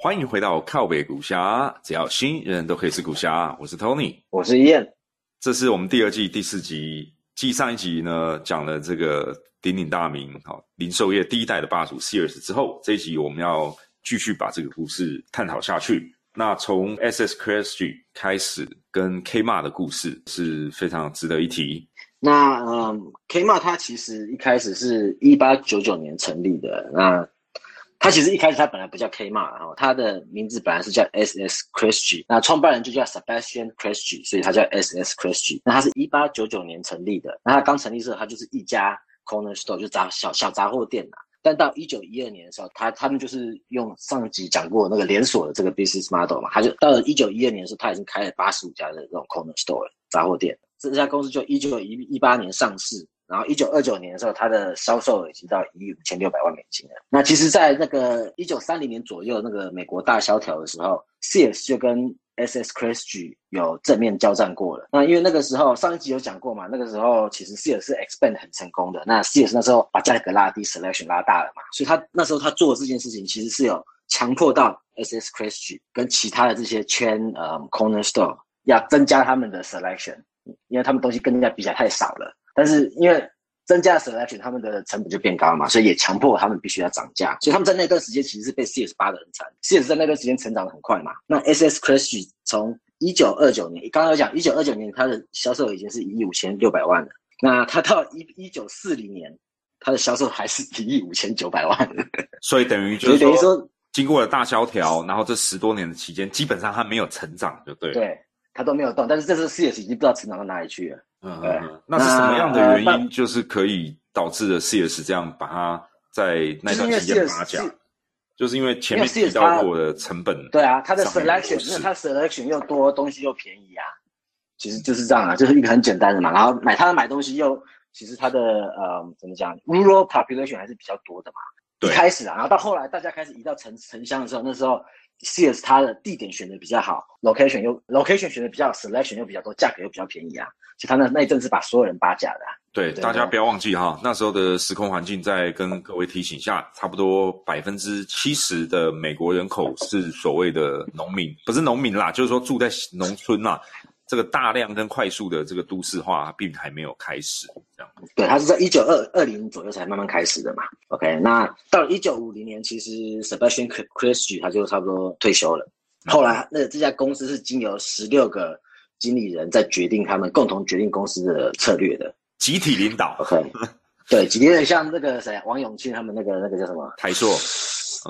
欢迎回到靠北古侠，只要新人人都可以是古侠。我是 Tony，我是燕，这是我们第二季第四集。继上一集呢讲了这个鼎鼎大名，好零售业第一代的霸主 Sears 之后，这一集我们要继续把这个故事探讨下去。那从 SS Christie 开始跟 Kmart 的故事是非常值得一提。那嗯，Kmart 它其实一开始是一八九九年成立的。那它其实一开始它本来不叫 Kmart，然后它的名字本来是叫 SS Christie，那创办人就叫 Sebastian Christie，所以它叫 SS Christie。那它是一八九九年成立的。那它刚成立的时候，它就是一家 corner store，就杂小小杂货店呐。但到一九一二年的时候，他他们就是用上集讲过那个连锁的这个 business model 嘛，他就到了一九一二年的时候，他已经开了八十五家的这种 corner store 杂货店。这家公司就一九一一八年上市，然后一九二九年的时候，它的销售已经到一亿五千六百万美金了。那其实，在那个一九三零年左右那个美国大萧条的时候，Sears 就跟 SS Christie 有正面交战过了。那因为那个时候上一集有讲过嘛，那个时候其实 Sears 是 expand 很成功的。那 Sears 那时候把价格拉低，selection 拉大了嘛，所以他那时候他做的这件事情其实是有强迫到 SS Christie 跟其他的这些圈呃 corner store 要增加他们的 selection，因为他们东西跟人家比起来太少了。但是因为增加 selection，他们的成本就变高了嘛，所以也强迫他们必须要涨价。所以他们在那段时间其实是被 CS 扒的很惨。CS 在那段时间成长的很快嘛。那 SS Christie 从一九二九年，刚刚有讲一九二九年它的销售已经是一亿五千六百万了。那它到一一九四零年，它的销售还是一亿五千九百万。所以等于就是等于说，经过了大萧条，然后这十多年的期间，基本上它没有成长，就对了。对它都没有动，但是这次 CS 已经不知道成长到哪里去了。嗯嗯，嗯那是什么样的原那因，就是可以导致了 CS 这样把它在那段期间拔价就是因为前面提到过的成本，对啊，它的 selection，优势因为它 selection 又多，东西又便宜啊，其实就是这样啊，就是一个很简单的嘛。然后买它的买东西又，其实它的呃怎么讲，rural population 还是比较多的嘛。对一开始啊，然后到后来大家开始移到城城乡的时候，那时候 CS 它的地点选的比较好，location 又 location 选的比较，selection 又比较多，价格又比较便宜啊，所以它那那一阵是把所有人扒价的、啊。对，大家不要忘记哈，那时候的时空环境，在跟各位提醒一下，差不多百分之七十的美国人口是所谓的农民，不是农民啦，就是说住在农村啦。这个大量跟快速的这个都市化，并还没有开始，这样。对，它是在一九二二零左右才慢慢开始的嘛。OK，那到了一九五零年，其实 Sebastian Christie 他就差不多退休了。后来，那这家公司是经由十六个经理人在决定他们共同决定公司的策略的。集体领导，OK，对，有点像那个谁啊，王永庆他们那个那个叫什么？台硕。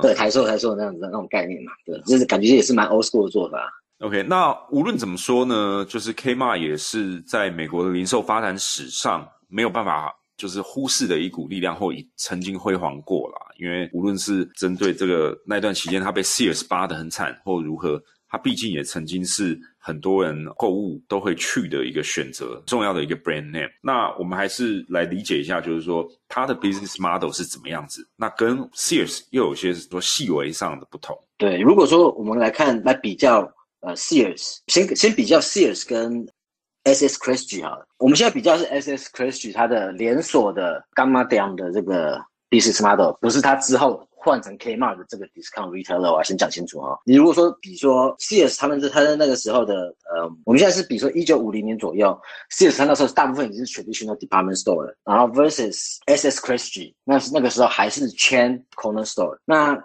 对，台硕台硕那样子的那种概念嘛。对，就是感觉也是蛮 old school 的做法。OK，那无论怎么说呢，就是 Kmart 也是在美国的零售发展史上没有办法就是忽视的一股力量，或已曾经辉煌过啦。因为无论是针对这个那段期间，它被 Sears 扒得很惨，或如何，它毕竟也曾经是很多人购物都会去的一个选择，重要的一个 brand name。那我们还是来理解一下，就是说它的 business model 是怎么样子。那跟 Sears 又有些说细微上的不同。对，如果说我们来看来比较呃 Sears，先先比较 Sears 跟 SS Christie 好了。我们现在比较是 SS Christie 它的连锁的 Gamma Down 的这个 business model，不是它之后换成 Kmart 的这个 discount retailer，我要先讲清楚哈。你如果说比说 Sears 他们是他在那个时候的呃，我们现在是比说一九五零年左右，Sears 它那时候大部分已经是 traditional department store 了，然后 versus SS Christie，那是那个时候还是 chain corner store，那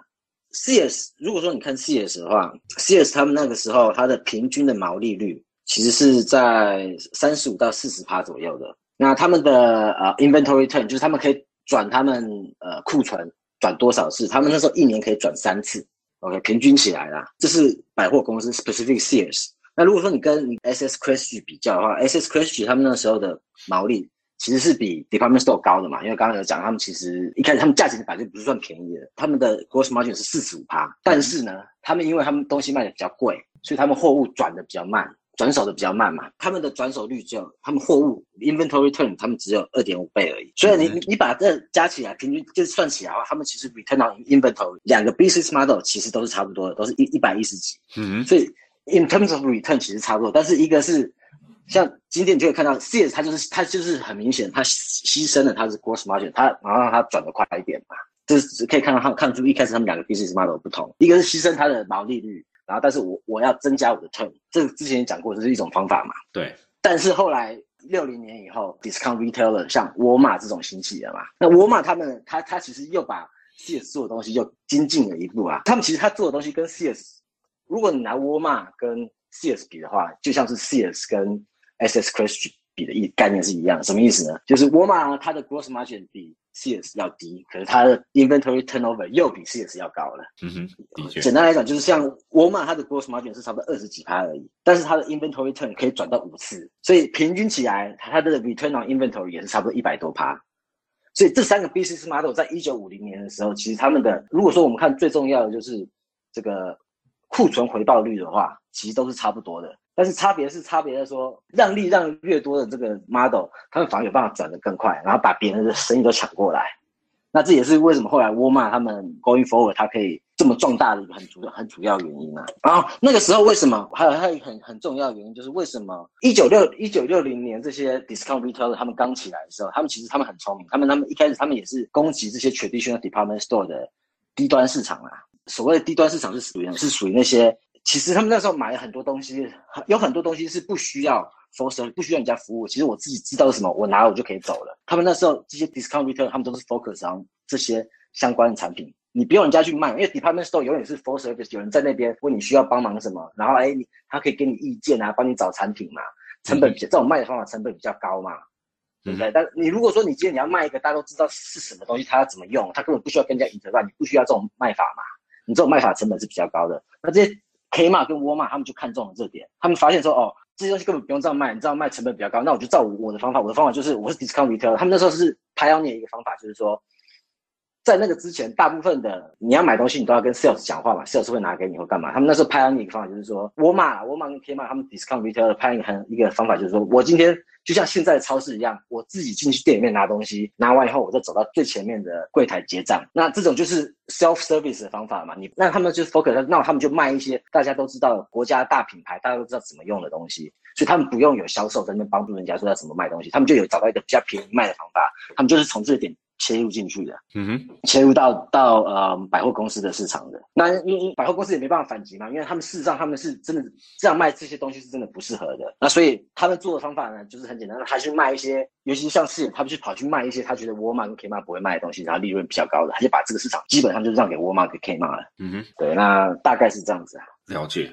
CS 如果说你看 CS 的话，CS 他们那个时候它的平均的毛利率其实是在三十五到四十趴左右的。那他们的呃 inventory turn 就是他们可以转他们呃库存转多少次，他们那时候一年可以转三次。OK，平均起来啦，这是百货公司 specific Sears。那如果说你跟 SS Christie 比较的话，SS Christie 他们那时候的毛利其实是比 department store 高的嘛，因为刚刚有讲，他们其实一开始他们价钱本来就不是算便宜的，他们的 gross margin 是四十五趴，但是呢，他们因为他们东西卖的比较贵，所以他们货物转的比较慢。转手的比较慢嘛，他们的转手率只有他们货物 inventory turn 他们只有二点五倍而已。所以你你你把这加起来，平均就算起来的话，他们其实 return on inventory 两个 business model 其实都是差不多的，都是一一百一十几。嗯，所以 in terms of return 其实差不多，但是一个是像今天你就会看到 CS 它就是它就是很明显，它牺牲了它是 gross margin，它然后让它转得快一点嘛，这是可以看到它看出一开始他们两个 business model 不同，一个是牺牲它的毛利率，然后但是我我要增加我的 turn，这个之前也讲过，这是一种方法嘛。对，但是后来六零年以后，discount retailer 像沃尔玛这种兴起了嘛，那沃尔玛他们他他其实又把 CS 做的东西又精进了一步啊，他们其实他做的东西跟 CS，如果你拿沃尔玛跟 CS 比的话，就像是 CS 跟 SS Crash 比的意概念是一样，什么意思呢？就是沃尔玛它的 gross margin 比 CS 要低，可是它的 inventory turnover 又比 CS 要高了。嗯哼，的确，简单来讲，就是像沃尔玛它的 gross margin 是差不多二十几趴而已，但是它的 inventory turn 可以转到五次，所以平均起来，它的 return on inventory 也是差不多一百多趴。所以这三个 business model 在一九五零年的时候，其实他们的，如果说我们看最重要的就是这个库存回报率的话，其实都是差不多的。但是差别是差别在说，让利让越多的这个 model，他们反而有办法转得更快，然后把别人的生意都抢过来。那这也是为什么后来沃尔玛他们 going forward 它可以这么壮大的一个很主很主要原因啊。然后那个时候为什么还有还有很很重要的原因就是为什么一九六一九六零年这些 discount retailer 他们刚起来的时候，他们其实他们很聪明，他们他们一开始他们也是攻击这些 traditional department store 的低端市场啊。所谓的低端市场是属于是属于那些。其实他们那时候买了很多东西，有很多东西是不需要 for service，不需要人家服务。其实我自己知道是什么，我拿了我就可以走了。他们那时候这些 discount retailer，他们都是 focus on 这些相关的产品，你不用人家去卖，因为 department store 永远是 for service，有人在那边问你需要帮忙什么，然后哎，你他可以给你意见啊，帮你找产品嘛，成本比这种卖的方法成本比较高嘛，对不对？但你如果说你今天你要卖一个大家都知道是什么东西，他要怎么用，他根本不需要跟人家 interact，你不需要这种卖法嘛，你这种卖法成本是比较高的。那这些 K 码跟窝码他们就看中了这点，他们发现说，哦，这些东西根本不用这样卖，你这样卖成本比较高，那我就照我的方法，我的方法就是我是 discount retailer，他们那时候是培养你一个方法，就是说，在那个之前，大部分的你要买东西，你都要跟 sales 讲话嘛，sales 会拿给你或干嘛。他们那时候 pioneer 一个方法就是说，沃尔玛、沃尔玛跟 K 玛他们 discount retailer pioneer 一个方法就是说我今天。就像现在的超市一样，我自己进去店里面拿东西，拿完以后我再走到最前面的柜台结账。那这种就是 self service 的方法嘛？你那他们就 focus，那他们就卖一些大家都知道国家大品牌，大家都知道怎么用的东西，所以他们不用有销售在那边帮助人家说要怎么卖东西，他们就有找到一个比较便宜卖的方法，他们就是从这点。切入进去的，嗯哼，切入到到呃百货公司的市场的，那因为百货公司也没办法反击嘛，因为他们事实上他们是真的这样卖这些东西是真的不适合的，那所以他们做的方法呢，就是很简单，他去卖一些，尤其是像是他们去跑去卖一些他觉得沃尔玛跟 K 玛不会卖的东西，然后利润比较高的，他就把这个市场基本上就让给沃尔玛跟 K 玛了，嗯哼，对，那大概是这样子啊，了解。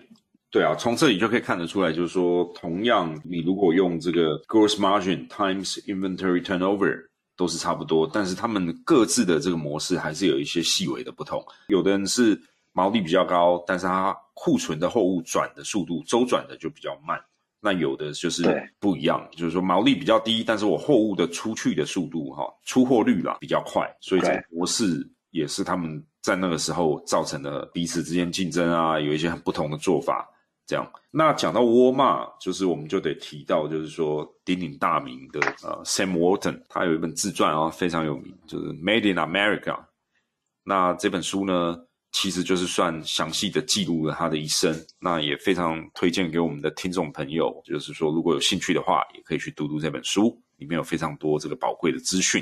对啊，从这里就可以看得出来，就是说，同样你如果用这个 gross margin times inventory turnover。都是差不多，但是他们各自的这个模式还是有一些细微的不同。有的人是毛利比较高，但是他库存的货物转的速度周转的就比较慢。那有的就是不一样，就是说毛利比较低，但是我货物的出去的速度哈，出货率啦比较快，所以这个模式也是他们在那个时候造成的彼此之间竞争啊，有一些很不同的做法。这样，那讲到沃尔玛，就是我们就得提到，就是说鼎鼎大名的呃 Sam Walton，他有一本自传啊，非常有名，就是《Made in America》。那这本书呢，其实就是算详细的记录了他的一生。那也非常推荐给我们的听众朋友，就是说如果有兴趣的话，也可以去读读这本书，里面有非常多这个宝贵的资讯。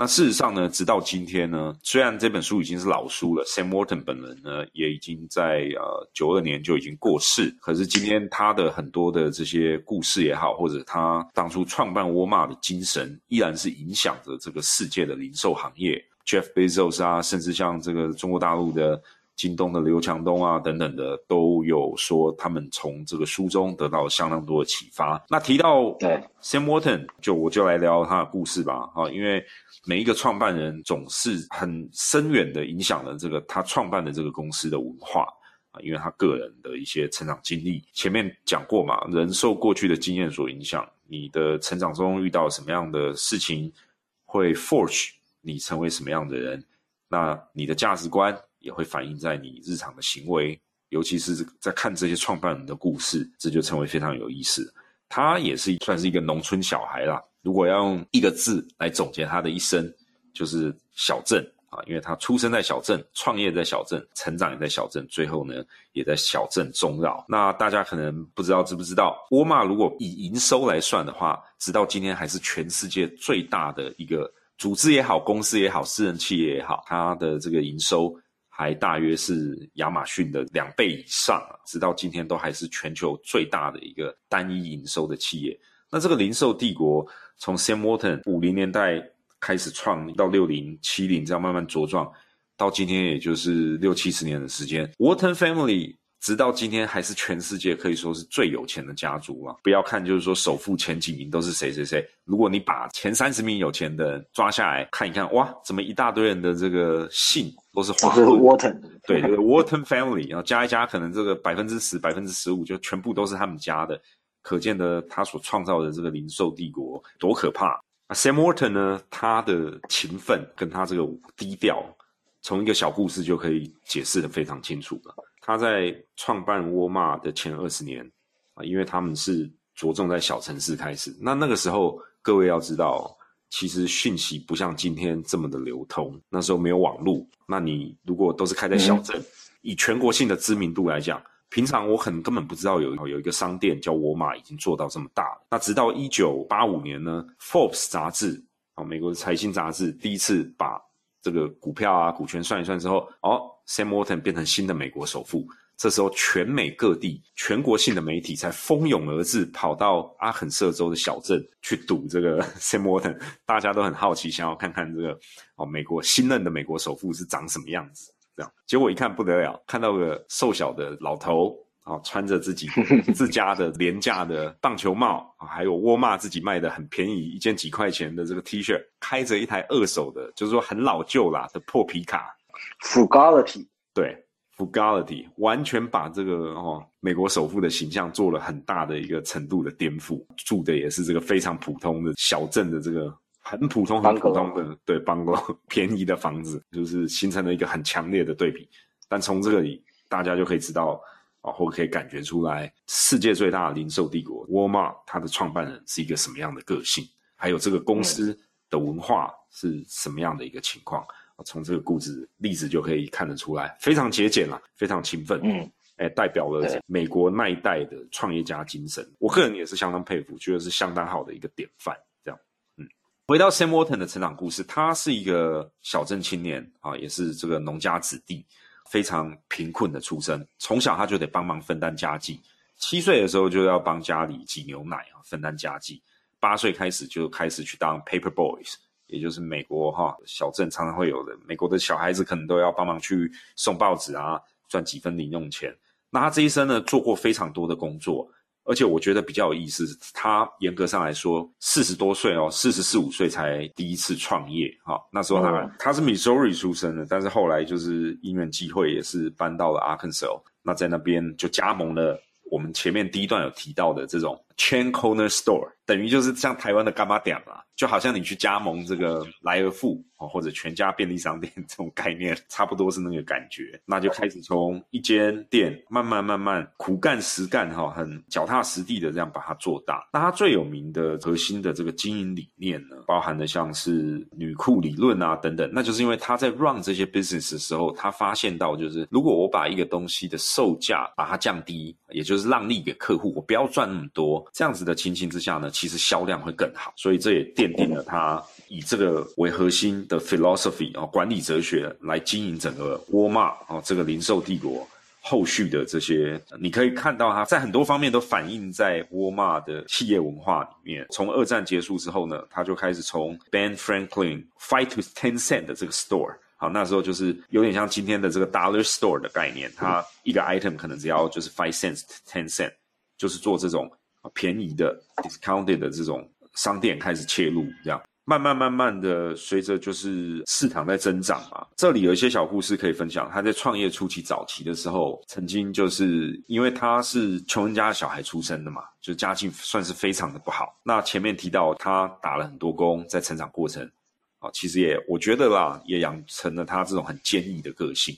那事实上呢，直到今天呢，虽然这本书已经是老书了，Sam Walton 本人呢也已经在呃九二年就已经过世，可是今天他的很多的这些故事也好，或者他当初创办沃尔玛的精神，依然是影响着这个世界的零售行业，Jeff Bezos 啊，甚至像这个中国大陆的。京东的刘强东啊，等等的都有说，他们从这个书中得到相当多的启发。那提到对 Sam Walton，就我就来聊他的故事吧。啊，因为每一个创办人总是很深远的影响了这个他创办的这个公司的文化啊，因为他个人的一些成长经历。前面讲过嘛，人受过去的经验所影响，你的成长中遇到什么样的事情，会 forge 你成为什么样的人。那你的价值观。也会反映在你日常的行为，尤其是在看这些创办人的故事，这就成为非常有意思。他也是算是一个农村小孩啦。如果要用一个字来总结他的一生，就是小镇啊，因为他出生在小镇，创业在小镇，成长也在小镇，最后呢也在小镇终老。那大家可能不知道知不知道，沃尔玛如果以营收来算的话，直到今天还是全世界最大的一个组织也好，公司也好，私人企业也好，它的这个营收。还大约是亚马逊的两倍以上，直到今天都还是全球最大的一个单一营收的企业。那这个零售帝国从 Sam Walton 五零年代开始创，到六零七零这样慢慢茁壮，到今天也就是六七十年的时间。Walton Family。直到今天，还是全世界可以说是最有钱的家族啊！不要看，就是说首富前几名都是谁谁谁。如果你把前三十名有钱的人抓下来看一看，哇，怎么一大堆人的这个姓都是华顿？对对，Walton Family，然后加一加，可能这个百分之十、百分之十五就全部都是他们家的。可见的，他所创造的这个零售帝国多可怕啊！Sam Walton 呢，他的勤奋跟他这个低调，从一个小故事就可以解释的非常清楚了。他在创办沃尔玛的前二十年啊，因为他们是着重在小城市开始。那那个时候，各位要知道，其实讯息不像今天这么的流通。那时候没有网络，那你如果都是开在小镇，以全国性的知名度来讲，平常我可能根本不知道有有一个商店叫沃尔玛已经做到这么大了。那直到一九八五年呢，《Forbes》杂志啊，美国的财经杂志第一次把这个股票啊股权算一算之后，哦。Sam Walton 变成新的美国首富，这时候全美各地全国性的媒体才蜂拥而至，跑到阿肯色州的小镇去赌这个 Sam Walton，大家都很好奇，想要看看这个哦，美国新任的美国首富是长什么样子。这样，结果一看不得了，看到个瘦小的老头啊，穿着自己自家的廉价的棒球帽啊，还有沃尔玛自己卖的很便宜一件几块钱的这个 T 恤，开着一台二手的，就是说很老旧啦的破皮卡。Frugality，对，Frugality 完全把这个哦美国首富的形象做了很大的一个程度的颠覆。住的也是这个非常普通的小镇的这个很普通很普通的对 bungalow 便宜的房子，就是形成了一个很强烈的对比。但从这里大家就可以知道啊，或可以感觉出来，世界最大的零售帝国沃尔玛它的创办人是一个什么样的个性，还有这个公司的文化是什么样的一个情况。从这个故事例子就可以看得出来，非常节俭啦，非常勤奋，嗯，哎，代表了美国那一代的创业家精神。我个人也是相当佩服，觉得是相当好的一个典范。这样，嗯，回到 Sam Walton 的成长故事，他是一个小镇青年啊，也是这个农家子弟，非常贫困的出身。从小他就得帮忙分担家计，七岁的时候就要帮家里挤牛奶啊，分担家计。八岁开始就开始去当 paper boys。也就是美国哈小镇常常会有的，美国的小孩子可能都要帮忙去送报纸啊，赚几分零用钱。那他这一生呢，做过非常多的工作，而且我觉得比较有意思，他严格上来说四十多岁哦，四十四五岁才第一次创业哈。那时候他他是 Missouri 出生的，但是后来就是因缘际会，也是搬到了 Arkansas，那在那边就加盟了我们前面第一段有提到的这种 Chain Corner Store，等于就是像台湾的干妈店啦。就好像你去加盟这个莱尔富啊，或者全家便利商店这种概念，差不多是那个感觉。那就开始从一间店慢慢慢慢苦干实干哈，很脚踏实地的这样把它做大。那它最有名的核心的这个经营理念呢，包含的像是女库理论啊等等。那就是因为他在 run 这些 business 的时候，他发现到就是如果我把一个东西的售价把它降低，也就是让利给客户，我不要赚那么多，这样子的情形之下呢，其实销量会更好。所以这也奠定了他以这个为核心的 philosophy 啊，管理哲学来经营整个沃尔玛啊，这个零售帝国后续的这些，你可以看到他在很多方面都反映在沃尔玛的企业文化里面。从二战结束之后呢，他就开始从 Ben Franklin fight to ten cent 的这个 store，好，那时候就是有点像今天的这个 dollar store 的概念，它一个 item 可能只要就是 five cents ten cent，就是做这种便宜的 discounted 的这种。商店开始切入，这样慢慢慢慢的，随着就是市场在增长嘛。这里有一些小故事可以分享。他在创业初期早期的时候，曾经就是因为他是穷人家的小孩出生的嘛，就家境算是非常的不好。那前面提到他打了很多工，在成长过程啊，其实也我觉得啦，也养成了他这种很坚毅的个性。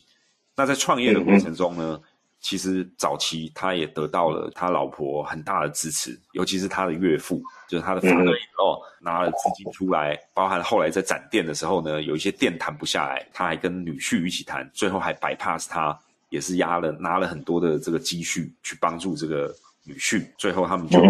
那在创业的过程中呢，其实早期他也得到了他老婆很大的支持，尤其是他的岳父，就是他的 father in law 拿了资金出来，包含后来在展店的时候呢，有一些店谈不下来，他还跟女婿一起谈，最后还 bypass 他，也是压了拿了很多的这个积蓄去帮助这个女婿，最后他们就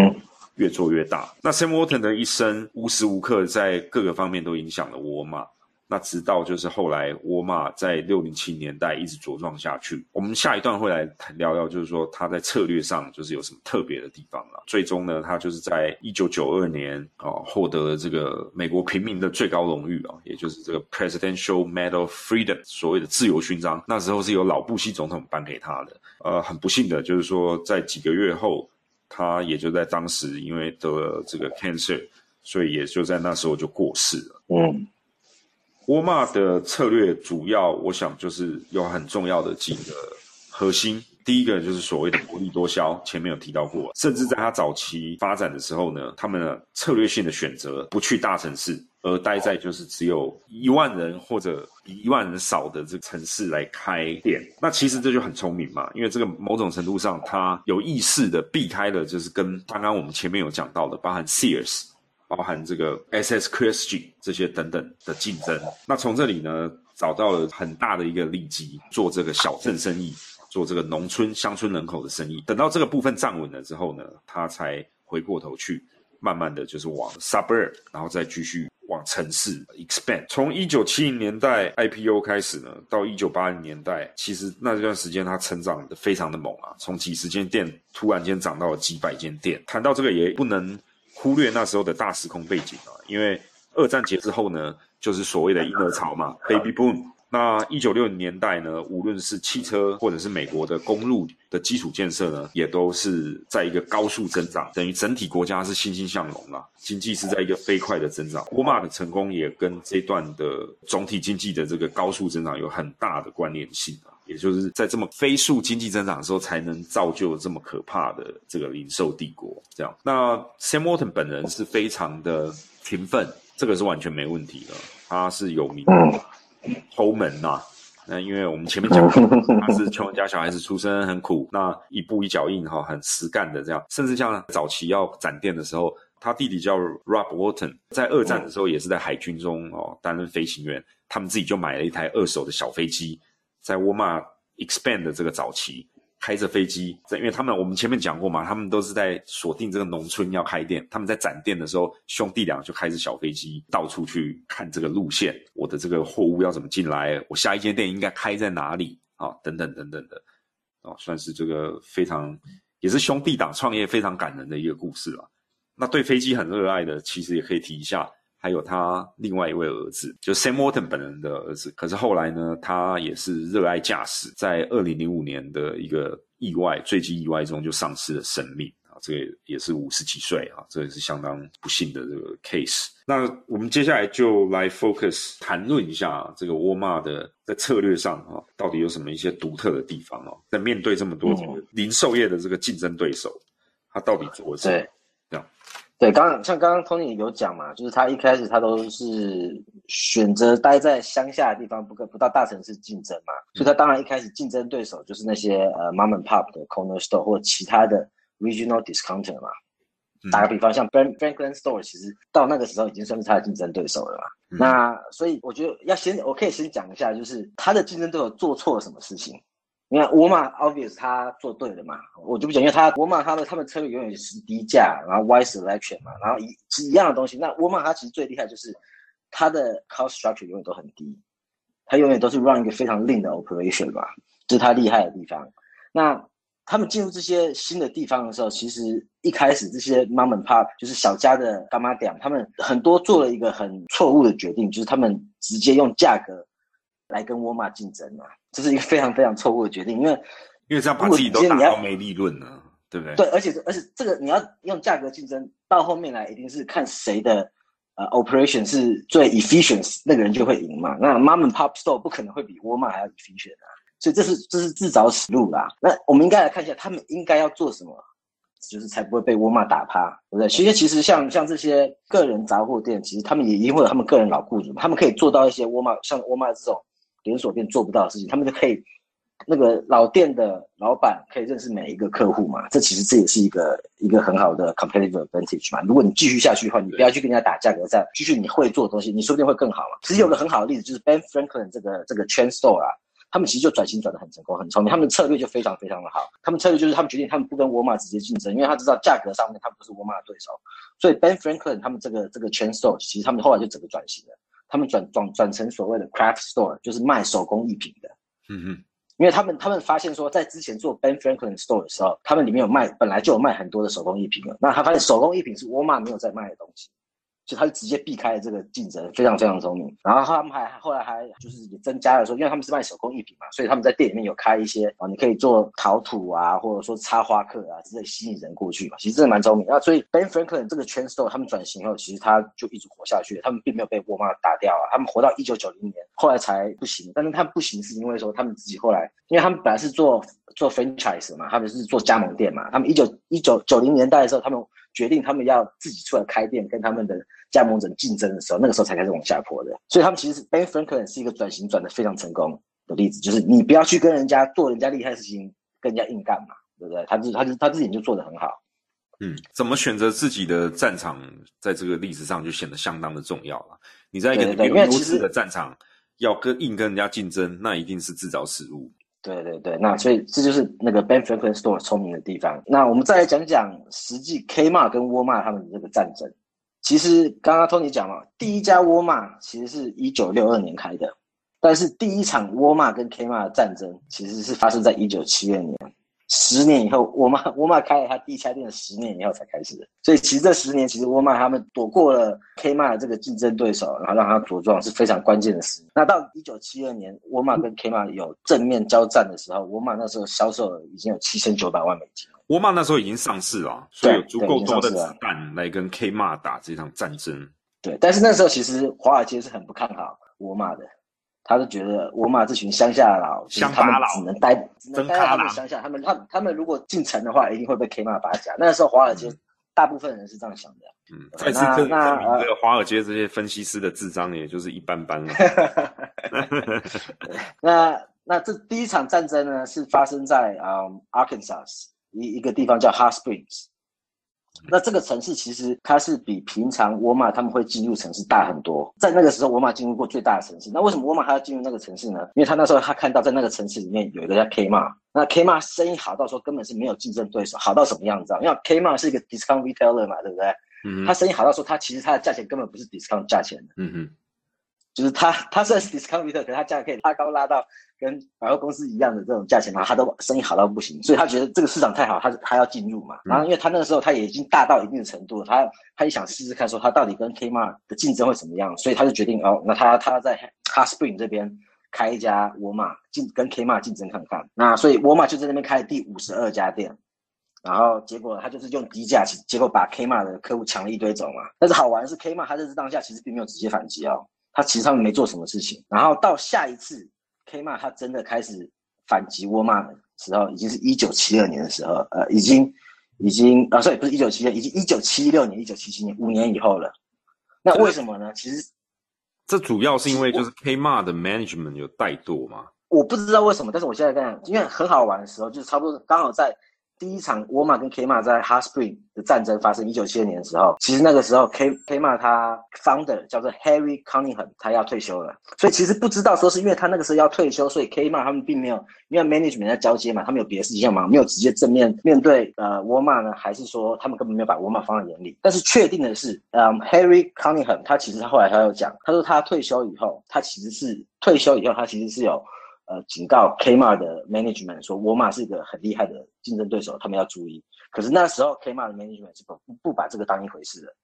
越做越大。那 Sam Walton 的一生无时无刻在各个方面都影响了沃尔玛。那直到就是后来沃尔玛在六零七年代一直茁壮下去。我们下一段会来谈聊聊，就是说他在策略上就是有什么特别的地方了。最终呢，他就是在一九九二年啊获得了这个美国平民的最高荣誉啊，也就是这个 Presidential Medal of Freedom，所谓的自由勋章。那时候是由老布希总统颁给他的。呃，很不幸的就是说，在几个月后，他也就在当时因为得了这个 cancer，所以也就在那时候就过世了。嗯。沃尔玛的策略主要，我想就是有很重要的几个核心。第一个就是所谓的薄利多销，前面有提到过。甚至在他早期发展的时候呢，他们的策略性的选择不去大城市，而待在就是只有一万人或者比一万人少的这个城市来开店。那其实这就很聪明嘛，因为这个某种程度上，他有意识的避开了，就是跟刚刚我们前面有讲到的，包含 Sears。包含这个 S S c r i s g 这些等等的竞争，那从这里呢找到了很大的一个利基，做这个小镇生意，做这个农村乡村人口的生意。等到这个部分站稳了之后呢，他才回过头去，慢慢的就是往 suburb，然后再继续往城市 expand。从一九七零年代 I P O 开始呢，到一九八零年代，其实那段时间它成长的非常的猛啊，从几十间店突然间涨到了几百间店。谈到这个也不能。忽略那时候的大时空背景啊，因为二战结之后呢，就是所谓的婴儿潮嘛，baby boom。那一九六零年代呢，无论是汽车或者是美国的公路的基础建设呢，也都是在一个高速增长，等于整体国家是欣欣向荣了，经济是在一个飞快的增长。沃尔玛的成功也跟这段的总体经济的这个高速增长有很大的关联性啊。也就是在这么飞速经济增长的时候，才能造就这么可怕的这个零售帝国。这样，那 Sam Walton 本人是非常的勤奋，这个是完全没问题的。他是有名偷门呐，那因为我们前面讲他是穷人家小孩子出身，很苦，那一步一脚印哈，很实干的这样。甚至像早期要展店的时候，他弟弟叫 Rob Walton，在二战的时候也是在海军中哦担任飞行员，他们自己就买了一台二手的小飞机。在沃尔玛 expand 的这个早期，开着飞机，在因为他们我们前面讲过嘛，他们都是在锁定这个农村要开店，他们在展店的时候，兄弟俩就开着小飞机到处去看这个路线，我的这个货物要怎么进来，我下一间店应该开在哪里啊，等等等等的，啊，算是这个非常也是兄弟党创业非常感人的一个故事了。那对飞机很热爱的，其实也可以提一下。还有他另外一位儿子，就 Sam Walton 本人的儿子。可是后来呢，他也是热爱驾驶，在二零零五年的一个意外坠机意外中就丧失了生命啊，这个也是五十几岁啊，这也是相当不幸的这个 case。那我们接下来就来 focus 谈论一下这个沃尔玛的在策略上啊，到底有什么一些独特的地方哦，在面对这么多这个零售业的这个竞争对手，他到底做什么？对，刚刚像刚刚 Tony 有讲嘛，就是他一开始他都是选择待在乡下的地方，不跟不到大城市竞争嘛，所以他当然一开始竞争对手就是那些呃 mom and pop 的 corner store 或其他的 regional discounter 嘛。打个比方，像 Franklin Store 其实到那个时候已经算是他的竞争对手了嘛。那所以我觉得要先，我可以先讲一下，就是他的竞争对手做错了什么事情。你看沃尔玛，obvious 他做对了嘛，我就不讲，因为他沃尔玛他的他们车永远是低价，然后 wide selection 嘛，然后一是一样的东西。那沃尔玛它其实最厉害就是它的 cost structure 永远都很低，它永远都是 run 一个非常 lean 的 operation 嘛，这是它厉害的地方。那他们进入这些新的地方的时候，其实一开始这些 mom and pop 就是小家的干妈店，他们很多做了一个很错误的决定，就是他们直接用价格来跟沃尔玛竞争嘛。这是一个非常非常错误的决定，因为因为这样把自己都打到没利润了，对不对？对，而且而且这个你要用价格竞争，到后面来一定是看谁的呃 operation 是最 efficient，那个人就会赢嘛。那 mom and pop store 不可能会比沃尔玛还要 efficient 啊，所以这是这是自找死路啦。那我们应该来看一下，他们应该要做什么，就是才不会被沃尔玛打趴，对不对？其实其实像像这些个人杂货店，其实他们也因为他们个人老雇主，他们可以做到一些沃尔玛像沃尔玛这种。连锁店做不到的事情，他们就可以那个老店的老板可以认识每一个客户嘛，这其实这也是一个一个很好的 competitive advantage 嘛。如果你继续下去的话，你不要去跟人家打价格战，继续你会做的东西，你说不定会更好嘛。其实有个很好的例子就是 Ben Franklin 这个这个 chain store 啊，他们其实就转型转的很成功，很聪明，他们的策略就非常非常的好。他们策略就是他们决定他们不跟沃尔玛直接竞争，因为他知道价格上面他们不是沃尔玛的对手，所以 Ben Franklin 他们这个这个 chain store 其实他们后来就整个转型了，他们转转转成所谓的 craft store，就是卖手工艺品的。嗯嗯，因为他们他们发现说，在之前做 Ben Franklin Store 的时候，他们里面有卖本来就有卖很多的手工艺品了。那他发现手工艺品是沃尔玛没有在卖的东西，就他就直接避开了这个竞争，非常非常聪明。然后他们还后来还就是也增加了说，因为他们是卖手工艺品嘛，所以他们在店里面有开一些啊，你可以做陶土啊，或者说插花课啊之类吸引人过去嘛。其实真的蛮聪明。那所以 Ben Franklin 这个 Chain Store 他们转型后，其实他就一直活下去，他们并没有被沃尔玛打掉啊，他们活到一九九零年，后来才不行。但是他们不行是因为说他们自己后来，因为他们本来是做做 franchise 嘛，他们是做加盟店嘛，他们一九一九九零年代的时候，他们决定他们要自己出来开店，跟他们的加盟者竞争的时候，那个时候才开始往下坡的。所以他们其实 Ben Franklin 是一个转型转的非常成功的例子，就是你不要去跟人家做人家厉害的事情，跟人家硬干嘛，对不对？他自他他自己就做的很好。嗯，怎么选择自己的战场，在这个历史上就显得相当的重要了。你在一个对对有优势的战场，要跟硬跟人家竞争，那一定是自找死路。对对对，那所以这就是那个 Ben Franklin Store 聪明的地方。那我们再来讲讲实际 Kmart 跟沃尔玛他们的这个战争。其实刚刚 Tony 讲了，第一家 Walmart 其实是一九六二年开的，但是第一场 Walmart 跟 Kmart 的战争其实是发生在一九七二年，十年以后，沃尔玛沃尔玛开了他第一家店，十年以后才开始的。所以其实这十年，其实沃尔玛他们躲过了 Kmart 这个竞争对手，然后让他茁壮是非常关键的事。那到一九七二年，沃尔玛跟 Kmart 有正面交战的时候，沃尔玛那时候销售额已经有七千九百万美金了。沃尔玛那时候已经上市了，所以有足够多的子弹来跟 Kmart 打这场战争。对，但是那时候其实华尔街是很不看好沃尔玛的，他就觉得沃尔玛这群乡下佬，就是他们乡巴佬只能待，只能待在乡下，他们他他们如果进城的话，一定会被 Kmart 打假。那时候华尔街大部分人是这样想的。嗯，对那再次证那呃证明这个华尔街这些分析师的智商也就是一般般了。那那这第一场战争呢，是发生在啊、嗯 Arkansas 一一个地方叫 Hot Springs。那这个城市其实它是比平常沃尔玛他们会进入城市大很多。在那个时候，沃尔玛进入过最大的城市。那为什么沃尔玛还要进入那个城市呢？因为他那时候他看到在那个城市里面有一个叫 Kmart，那 Kmart 生意好到说根本是没有竞争对手，好到什么样子啊？因为 Kmart 是一个 discount retailer 嘛，对不对？嗯他生意好到说他其实他的价钱根本不是 discount 价钱的。嗯哼，就是它它虽然是 discounter，可是它价格可以拉高拉到跟百货公司一样的这种价钱嘛，它都生意好到不行，所以他觉得这个市场太好，他他要进入嘛。然后因为他那个时候他也已经大到一定的程度了，他他也想试试看说他到底跟 Kmart 的竞争会怎么样，所以他就决定哦，那他他在 Hot Spring 这边开一家沃尔玛竞跟 Kmart 竞争看看。那所以沃尔玛就在那边开了第五十二家店。然后结果他就是用低价，结果把 Kmart 的客户抢了一堆走嘛。但是好玩是 Kmart 他这当下其实并没有直接反击哦，他其实他们没做什么事情。然后到下一次 Kmart 他真的开始反击沃尔玛的时候，已经是一九七二年的时候，呃，已经已经啊，所以不是一九七二，已经一九七六年、一九七七年，五年以后了。那为什么呢？其实这主要是因为就是 Kmart 的 management 有怠惰嘛。我不知道为什么，但是我现在在，因为很好玩的时候，就是差不多刚好在第一场沃尔玛跟 Kmart 在 Hot Spring 的战争发生一九七二年的时候，其实那个时候 K Kmart 他 founder 叫做 Harry Cunningham，他要退休了，所以其实不知道说是因为他那个时候要退休，所以 Kmart 他们并没有因为 management 在交接嘛，他们有别的事情要忙，没有直接正面面对呃沃尔玛呢，还是说他们根本没有把沃尔玛放在眼里？但是确定的是，嗯，Harry Cunningham 他其实他后来他有讲，他说他退休以后，他其实是退休以后，他其实是有。呃，警告 Kmart 的 management 说，沃尔玛是一个很厉害的竞争对手，他们要注意。可是那时候 Kmart 的 management 是不不不把这个当一回事的。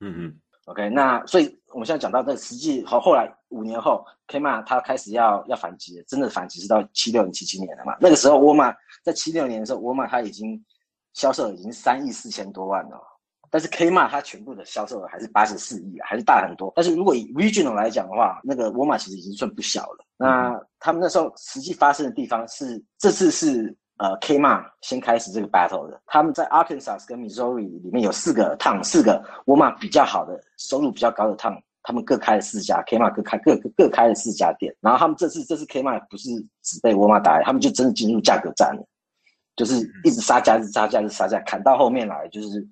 嗯嗯，OK，那所以我们现在讲到这实际后后来五年后，Kmart 他开始要要反击了，真的反击是到七六年、七七年了嘛？那个时候沃尔玛在七六年的时候，沃尔玛它已经销售已经三亿四千多万了。但是 Kmart 它全部的销售额还是八十四亿啊，还是大很多。但是如果以 regional 来讲的话，那个沃尔玛其实已经算不小了。那他们那时候实际发生的地方是，这次是呃 Kmart 先开始这个 battle 的。他们在 Arkansas 跟 Missouri 里面有四个 town，四个沃尔玛比较好的、收入比较高的 town 他们各开了四家，Kmart 各开各各各开了四家店，然后他们这次这次 Kmart 不是只被沃尔玛打，他们就真的进入价格战了，就是一直杀价，一直杀价，一直杀价，砍到后面来，就是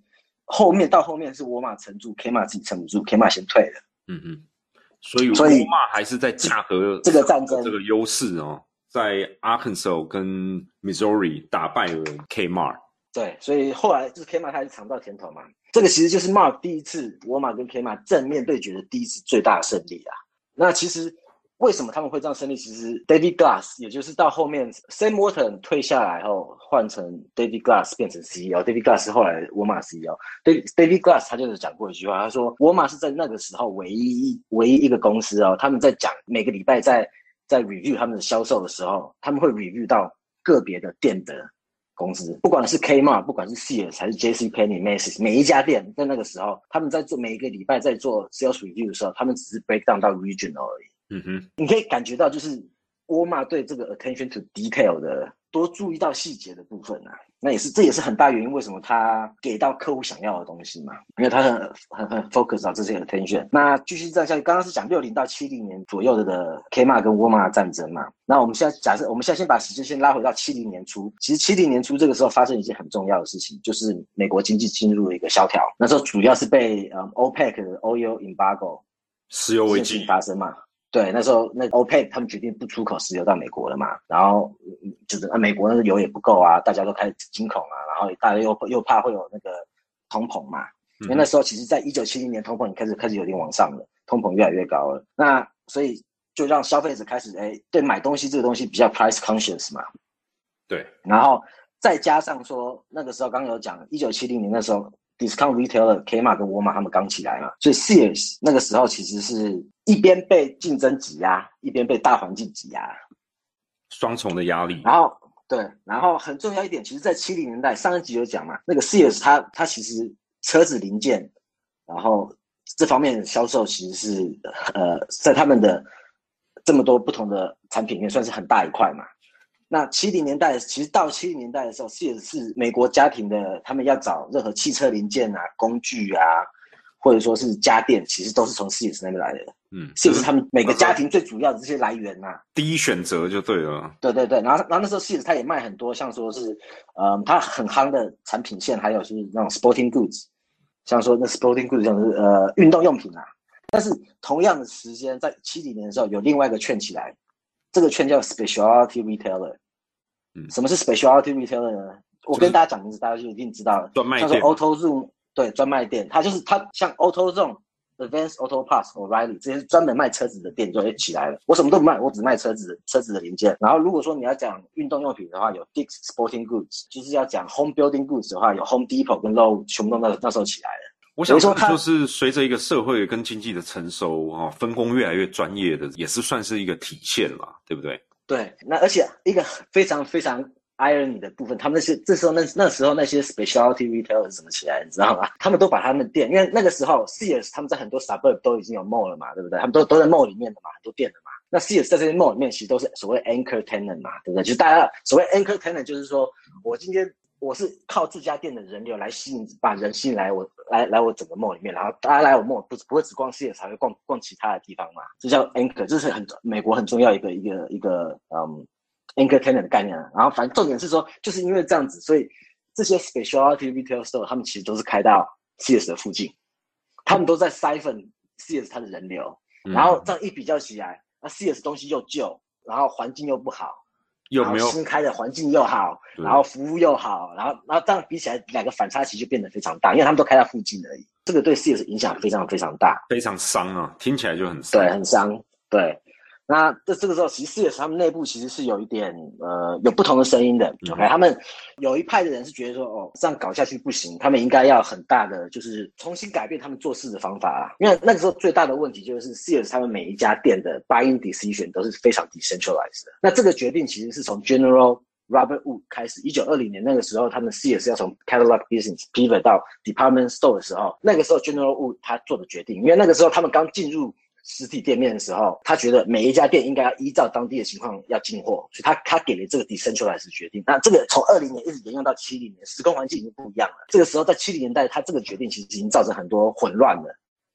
后面到后面是沃尔玛撑住，Kmart 自己撑不住，Kmart 先退了。嗯嗯，所以所以沃尔玛还是在价格这个战争这个优势哦，在 Arkansas 跟 Missouri 打败了 Kmart。对，所以后来就是 Kmart 他是尝到甜头嘛。这个其实就是 Mark 第一次沃尔玛跟 Kmart 正面对决的第一次最大的胜利啊。那其实为什么他们会这样胜利？其实 David Glass 也就是到后面 Sam Walton 退下来后，换成 David Glass 变成 CEO。David Glass 后来沃尔玛 CEO。David Glass 他就是讲过一句话，他说沃尔玛是在那个时候唯一唯一一个公司哦，他们在讲每个礼拜在在 review 他们的销售的时候，他们会 review 到个别的店的。公司不管是 Kmart，不管是 Sears 还是 JCPenney、Macy，每一家店在那个时候，他们在做每一个礼拜在做 sales review 的时候，他们只是 break down 到 region 而已。嗯哼，你可以感觉到，就是沃尔玛对这个 attention to detail 的多注意到细节的部分啊，那也是这也是很大原因，为什么他给到客户想要的东西嘛？因为他很很很 focus 到这些 attention。那继续这样下去，刚刚是讲六零到七零年左右的的 Kmart 跟沃尔玛战争嘛？那我们现在假设，我们现在先把时间先拉回到七零年初。其实七零年初这个时候发生一件很重要的事情，就是美国经济进入了一个萧条。那时候主要是被呃 OPEC 的 oil embargo 石油危机。发生嘛。对，那时候那个 OPEC 他们决定不出口石油到美国了嘛，然后嗯就是啊，美国那个油也不够啊，大家都开始惊恐啊，然后大家又又怕会有那个通膨嘛，因为那时候其实在一九七零年通膨也开始开始有点往上了，通膨越来越高了，那所以就让消费者开始哎对买东西这个东西比较 price conscious 嘛，对，然后再加上说那个时候刚刚有讲，一九七零年那时候 discount retailer Kmart 跟沃尔玛他们刚起来嘛，所以 Sears 那个时候其实是一边被竞争挤压，一边被大环境挤压。双重的压力。然后对，然后很重要一点，其实，在七零年代上一集有讲嘛，那个 Sears 它它其实车子零件，然后这方面的销售其实是呃在他们的这么多不同的产品里面算是很大一块嘛。那七零年代，其实到七零年代的时候，Sears 是美国家庭的，他们要找任何汽车零件啊、工具啊，或者说是家电，其实都是从 Sears 那边来的。嗯，Sears 是他们每个家庭最主要的这些来源呐、第一选择就对了。对对对，然后然后那时候 Sears 他也卖很多，像说是，嗯，他很夯的产品线，还有是那种 sporting goods，像说那 sporting goods 像是呃运动用品啊。但是同样的时间，在七几年的时候，有另外一个圈起来，这个圈叫 specialty retailer。嗯什么是 specialty retailer 呢？我跟大家讲名字，大家就一定知道了。专卖店 Auto Zoom，对，专卖店，它就是它像 Auto Zone、Advanced Auto Parts、O'Reilly 这些专门卖车子的店就会起来了。我什么都不卖，我只卖车子车子的零件。然后如果说你要讲运动用品的话，有 Dick's Sporting Goods；就是要讲 Home Building Goods 的话，有 Home Depot 跟 Lowe's 全部都那那时候起来了。我想说就是随着一个社会跟经济的成熟啊，分工越来越专业的，也是算是一个体现啦，对不对？对，那而且一个非常非常 irony 的部分，他们那些这时候那那时候那些 specialty retailer 怎么起来，你知道吗？他们都把他们店，因为那个时候 Sears 他们在很多 suburb 都已经有 mall 了嘛，对不对？他们都都在 mall 里面的嘛，很多店的嘛。那 Sears 在这些 mall 里面其实都是所谓 anchor tenant 嘛，对不对？就是大家所谓 anchor tenant 就是说我今天我是靠这家店的人流来吸引，把人吸引来我来来我整个 mall 里面，然后大家来我 mall 不不会只逛 Sears，还会逛逛其他的地方嘛，这叫 anchor，这是很美国很重要一个一个一个嗯 anchor tenant 的概念啊。然后反正重点是说，就是因为这样子，所以这些 specialty retail store 他们其实都是开到 Sears 的附近，他们都在 siphon Sears 它的人流，嗯然后这样一比较起来，那 Sears 东西又旧，然后环境又不好，有没有新开的环境又好，然后服务又好，然后然后这样比起来，两个反差其实就变得非常大，因为他们都开在附近而已，这个对 Sears 影响非常非常大，非常伤啊？听起来就很伤。对，很伤，对。那这这个时候，其实 Sears 他们内部其实是有一点呃有不同的声音的。嗯 OK，他们有一派的人是觉得说，哦，这样搞下去不行，他们应该要很大的就是重新改变他们做事的方法啊。因为那个时候最大的问题就是 Sears 他们每一家店的 buying decision 都是非常 decentralized 的。那这个决定其实是从 General Robert Wood 开始，一九二零年那个时候，他们 Sears 要从 catalog business pivot 到 department store 的时候，那个时候 General Wood 他做的决定，因为那个时候他们刚进入实体店面的时候，他觉得每一家店应该要依照当地的情况要进货，所以他他给了这个 decentralized 的决定。那这个从二零年一直沿用到七零年，时空环境已经不一样了。这个时候在七零年代，他这个决定其实已经造成很多混乱了。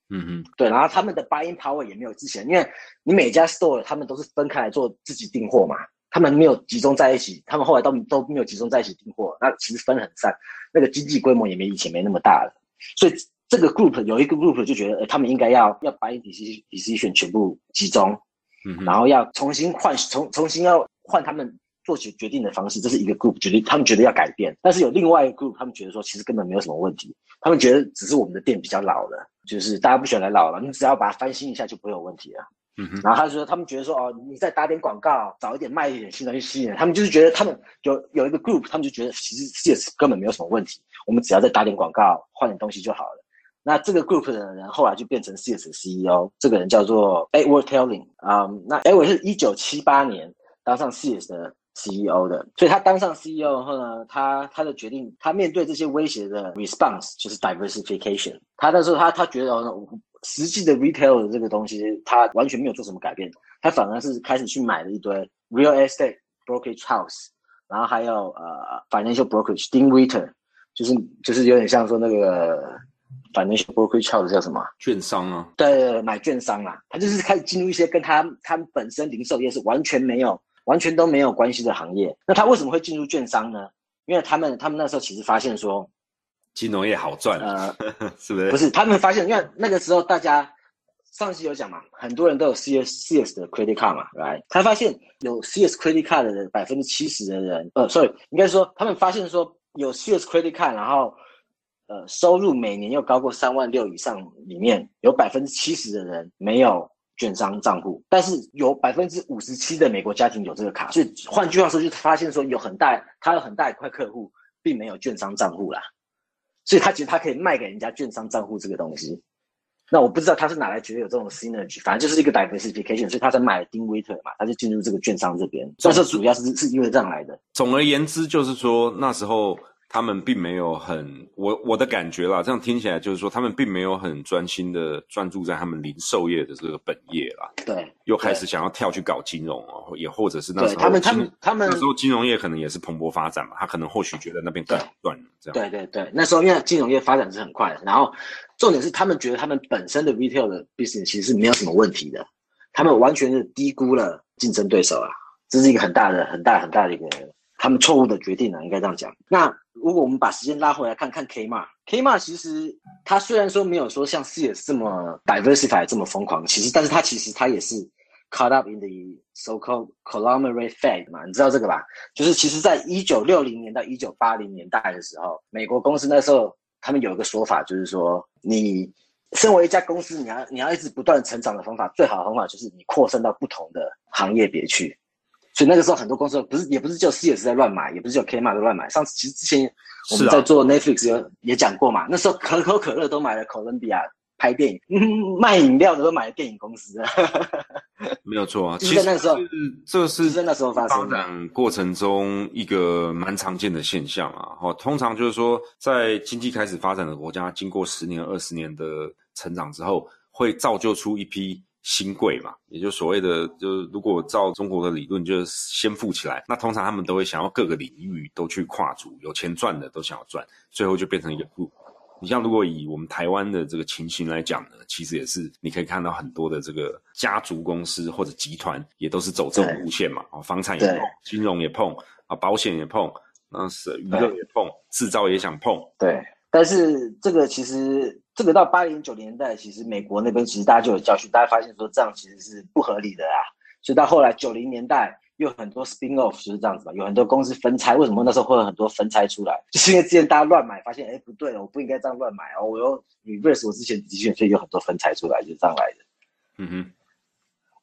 嗯嗯，对，然后他们的 buying power 也没有之前，因为你每家 store 他们都是分开来做自己订货嘛，他们没有集中在一起，他们后来都都没有集中在一起订货，那其实分很散，那个经济规模也没以前没那么大了，所以这个 group 有一个 group 就觉得，呃，他们应该要要把 decision decision 全部集中，嗯，然后要重新换重重新要换他们做决决定的方式，这是一个 group 决定他们觉得要改变，但是有另外一个 group 他们觉得说其实根本没有什么问题，他们觉得只是我们的店比较老了，就是大家不喜欢来老了，你只要把它翻新一下就不会有问题了。嗯哼，然后他说他们觉得说哦，你再打点广告，早一点卖一点新东西吸引人，他们就是觉得他们有有一个 group，他们就觉得其实 CS 根本没有什么问题，我们只要再打点广告，换点东西就好了。那这个 group 的人后来就变成 CS 的 CEO，这个人叫做 Edward Telling 啊、那 Edward 是一九七八年当上 CS 的 CEO 的，所以他当上 CEO 后呢，他他的决定，他面对这些威胁的 response 就是 diversification。他那时候他他觉得哦，实际的 retail 的这个东西，他完全没有做什么改变，他反而是开始去买了一堆 real estate brokerage house，然后还有呃 financial brokerage Dean Witter，就是就是有点像说那个 financial brokerage house 叫什么？券商啊，对买券商啦，他就是开始进入一些跟他他们本身零售业是完全没有、完全都没有关系的行业。那他为什么会进入券商呢？因为他们他们那时候其实发现说，金融业好赚，呃，是不是？不是，他们发现，因为那个时候大家上期有讲嘛，很多人都有 CS CS 的 credit card 嘛，来，他发现有 CS credit card 的百分之七十的人，呃，sorry，应该说他们发现说有 CS credit card，然后呃收入每年又高过三万六以上，里面有百分之七十的人没有券商账户，但是有百分之五十七的美国家庭有这个卡，所以换句话说，就发现说有很大，他有很大一块客户并没有券商账户啦。所以他觉得他可以卖给人家券商账户这个东西。那我不知道他是哪来觉得有这种 synergy，反正就是一个 diversification，所以他才买 Dean Witter 嘛，他就进入这个券商这边。但是主要是是因为这样来的。总而言之，就是说那时候他们并没有很，我我的感觉啦，这样听起来就是说他们并没有很专心的专注在他们零售业的这个本业啦，对，又开始想要跳去搞金融哦，也或者是那时候对他们他们他们那时候金融业可能也是蓬勃发展嘛，他可能或许觉得那边更好赚了，这样。对对对，那时候因为金融业发展是很快的，然后重点是他们觉得他们本身的 retail 的 business 其实是没有什么问题的，他们完全是低估了竞争对手啊，这是一个很大的、很大、很大的一个他们错误的决定了，应该这样讲。那如果我们把时间拉回来看看 Kmart，Kmart 其实它虽然说没有说像 CS 这么 diversify 这么疯狂，其实但是它其实它也是 caught up in the so-called conglomerate fad 嘛，你知道这个吧？就是其实在一九六零年到一九八零年代的时候，美国公司那时候他们有一个说法，就是说你身为一家公司，你要你要一直不断成长的方法，最好的方法就是你扩散到不同的行业别去。所以那个时候很多公司不是也不是只有 CS 在乱买，也不是只有 Kmart 在乱买。上次其实之前我们在做 Netflix 有、也讲过嘛，那时候可口可乐都买了 Columbia 拍电影，嗯，卖饮料的都买了电影公司，没有错啊。就其实那时候是这就是在那时候发发生的。展过程中一个蛮常见的现象啊。哦，通常就是说，在经济开始发展的国家，经过十年、二十年的成长之后，会造就出一批新贵嘛，也就所谓的，就是如果照中国的理论，就是先富起来，那通常他们都会想要各个领域都去跨足，有钱赚的都想要赚，最后就变成一个 group。你像如果以我们台湾的这个情形来讲呢，其实也是你可以看到很多的这个家族公司或者集团也都是走这种对。路线嘛，哦，房产也碰，金融也碰啊，保险也碰，那是娱乐也碰，制造也想碰，对，但是这个其实这个到八零九零年代，其实美国那边其实大家就有教训，大家发现说这样其实是不合理的啊。所以到后来九零年代又有很多 spin off 就是这样子嘛，有很多公司分拆。为什么那时候会有很多分拆出来？就是因为之前大家乱买，发现哎不对，我不应该这样乱买哦，我又 reverse 我之前的确，所以有很多分拆出来，就是这样来的。嗯哼，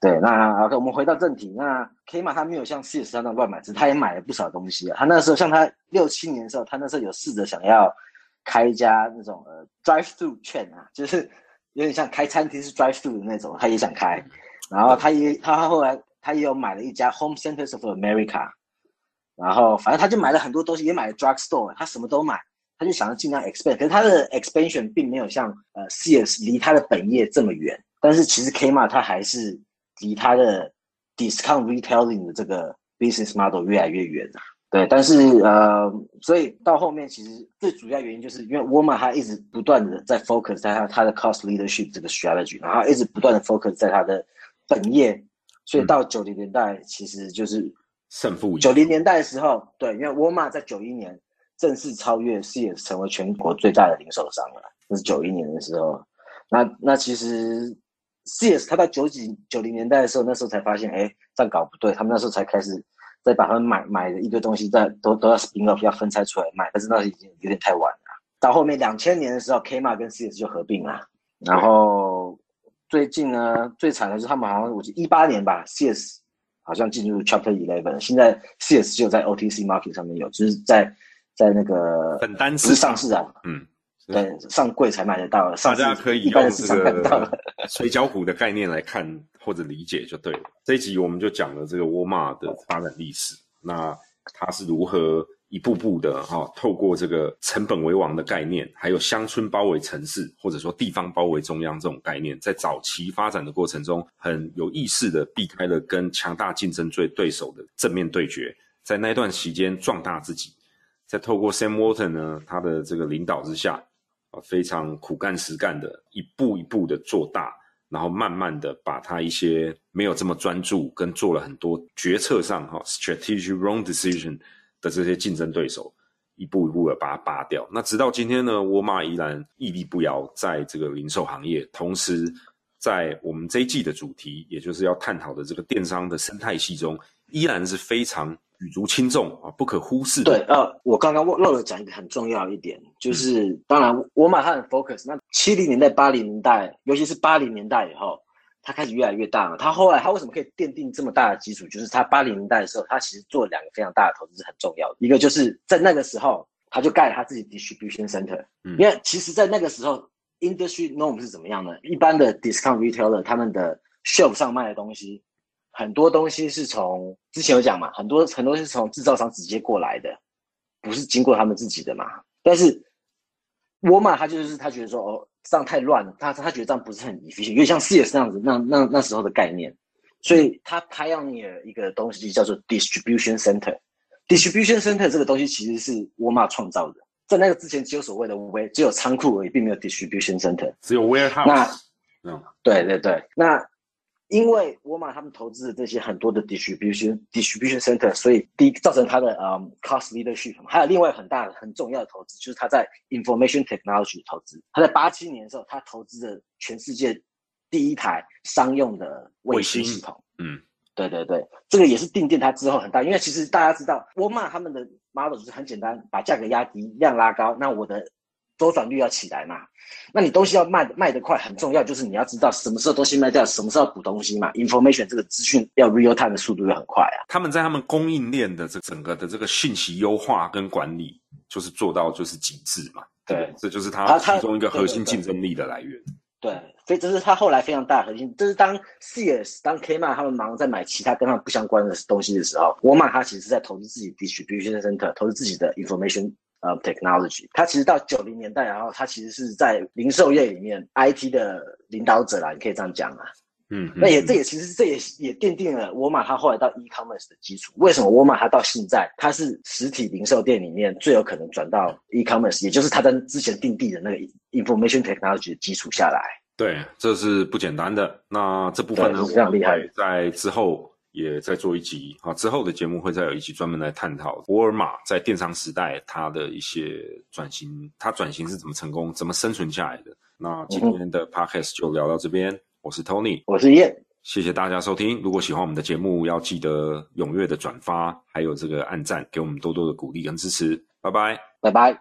对，那 OK，我们回到正题。那 Kmart 他没有像 CS 那样乱买，只是他也买了不少东西啊。他那时候像他六七年的时候，他那时候有试着想要开一家那种呃 drive through chain 啊，就是有点像开餐厅是 drive through 的那种，他也想开。然后他也他后来他也有买了一家 Home Centers of America，然后反正他就买了很多东西，也买了 drug store，他什么都买。他就想要尽量 expand，可是他的 expansion 并没有像呃 CS 离他的本业这么远，但是其实 Kmart 它还是离他的 discount retailing 的这个 business model 越来越远啊。对，但是呃，所以到后面其实最主要原因就是因为沃尔玛它一直不断的在 focus 在它它的 cost leadership 这个 strategy，然后一直不断的 focus 在它的本业，所以到九零年代其实就是胜负已九零年代的时候，对，因为沃尔玛在九一年正式超越 CS 成为全国最大的零售商了，那是九一年的时候。那那其实 CS 它到九几九零年代的时候，那时候才发现，哎，这样搞不对，他们那时候才开始再把他们买买的一堆东西再都都要 spin off 要分拆出来卖，但是那已经有点太晚了。到后面两千年的时候，Kmart 跟 CS 就合并了，然后最近呢，最惨的是他们好像我记得一八年吧，CS 好像进入 Chapter Eleven，现在 CS 就在 OTC market 上面有，就是在在那个本单不是市上市啊，嗯，对，上柜才买得到，大家可以用这个 水饺虎的概念来看或者理解就对了。这一集我们就讲了这个沃尔玛的发展历史，那它是如何一步步的哈、透过这个成本为王的概念，还有乡村包围城市，或者说地方包围中央这种概念，在早期发展的过程中，很有意识的避开了跟强大竞争对对手的正面对决，在那一段期间壮大自己。在透过 Sam Walton 呢，他的这个领导之下，啊，非常苦干实干的，一步一步的做大，然后慢慢的把他一些没有这么专注，跟做了很多决策上哈、strategic wrong decision 的这些竞争对手，一步一步的把它拔掉。那直到今天呢，沃尔玛依然屹立不摇在这个零售行业，同时在我们这一季的主题，也就是要探讨的这个电商的生态系中，依然是非常举足轻重啊，不可忽视的。对，呃，我刚刚漏漏了讲一个很重要一点，就是、当然沃尔玛它很 focus，那七零年代、八零年代，尤其是八零年代以后，他开始越来越大了。他后来他为什么可以奠定这么大的基础？就是他八零年代的时候，他其实做了两个非常大的投资是很重要的，一个就是在那个时候，他就盖了他自己 distribution center，、嗯因为其实在那个时候 industry norm 是怎么样呢？一般的 discount retailer 他们的 shelf 上卖的东西。很多东西是从之前有讲嘛，很多很多是从制造商直接过来的，不是经过他们自己的嘛。但是沃尔玛他就是他觉得说哦这样太乱了，他他觉得这样不是很 efficient，有点像 CS 那样子，那那那时候的概念，所以他 pioneer 一个东西叫做 distribution center。distribution center 这个东西其实是沃尔玛创造的，在那个之前只有所谓的微，只有仓库而已，并没有 distribution center。只有 warehouse，嗯，对对对，那因为沃尔玛他们投资的这些很多的 distribution distribution center，所以第一造成它的嗯 cost leadership，还有另外很大的很重要的投资就是他在 information technology 的投资。他在八七年的时候，他投资了全世界第一台商用的卫星卫星系统。嗯，对对对，这个也是定定它之后很大，因为其实大家知道沃尔玛他们的 model 就是很简单，把价格压低，量拉高，那我的周转率要起来嘛。那你东西要卖卖得快，很重要，就是你要知道什么时候东西卖掉，什么时候补东西嘛。information 这个资讯要 real time 的速度要很快啊。他们在他们供应链的这整个的这个信息优化跟管理，就是做到就是极致嘛。对这就是啊它它其中一个核心竞争力的来源。对，所以这是他后来非常大的核心。这是当 CS、当 Kmart 他们忙在买其他跟他们不相关的东西的时候，沃尔玛它其实是在投资自己 distribution center，投资自己的 information 呃 technology。它其实到九零年代，然后它其实是在零售业里面 IT 的领导者啦，你可以这样讲啊。嗯，那也嗯这也其实这也也奠定了沃尔玛它后来到 e-commerce 的基础。为什么沃尔玛它到现在它是实体零售店里面最有可能转到 e-commerce，也就是它在之前定地的那个 information technology 的基础下来。对，这是不简单的。那这部分呢，非常厉害在之后也再做一集啊，之后的节目会再有一集专门来探讨沃尔玛在电商时代它的一些转型，它转型是怎么成功，怎么生存下来的。那今天的 podcast 就聊到这边，我是 Tony，我是燕，谢谢大家收听。如果喜欢我们的节目，要记得踊跃的转发，还有这个按赞，给我们多多的鼓励跟支持。拜拜。拜拜。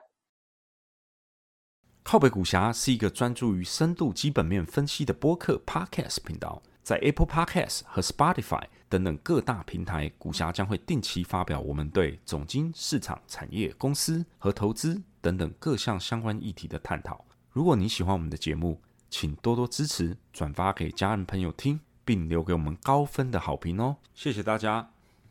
靠北股侠是一个专注于深度基本面分析的播客 Podcast 频道，在 Apple Podcast 和 Spotify 等等各大平台，股侠将会定期发表我们对总经、市场、产业、公司和投资等等各项相关议题的探讨。如果你喜欢我们的节目，请多多支持，转发给家人朋友听，并留给我们高分的好评哦！谢谢大家，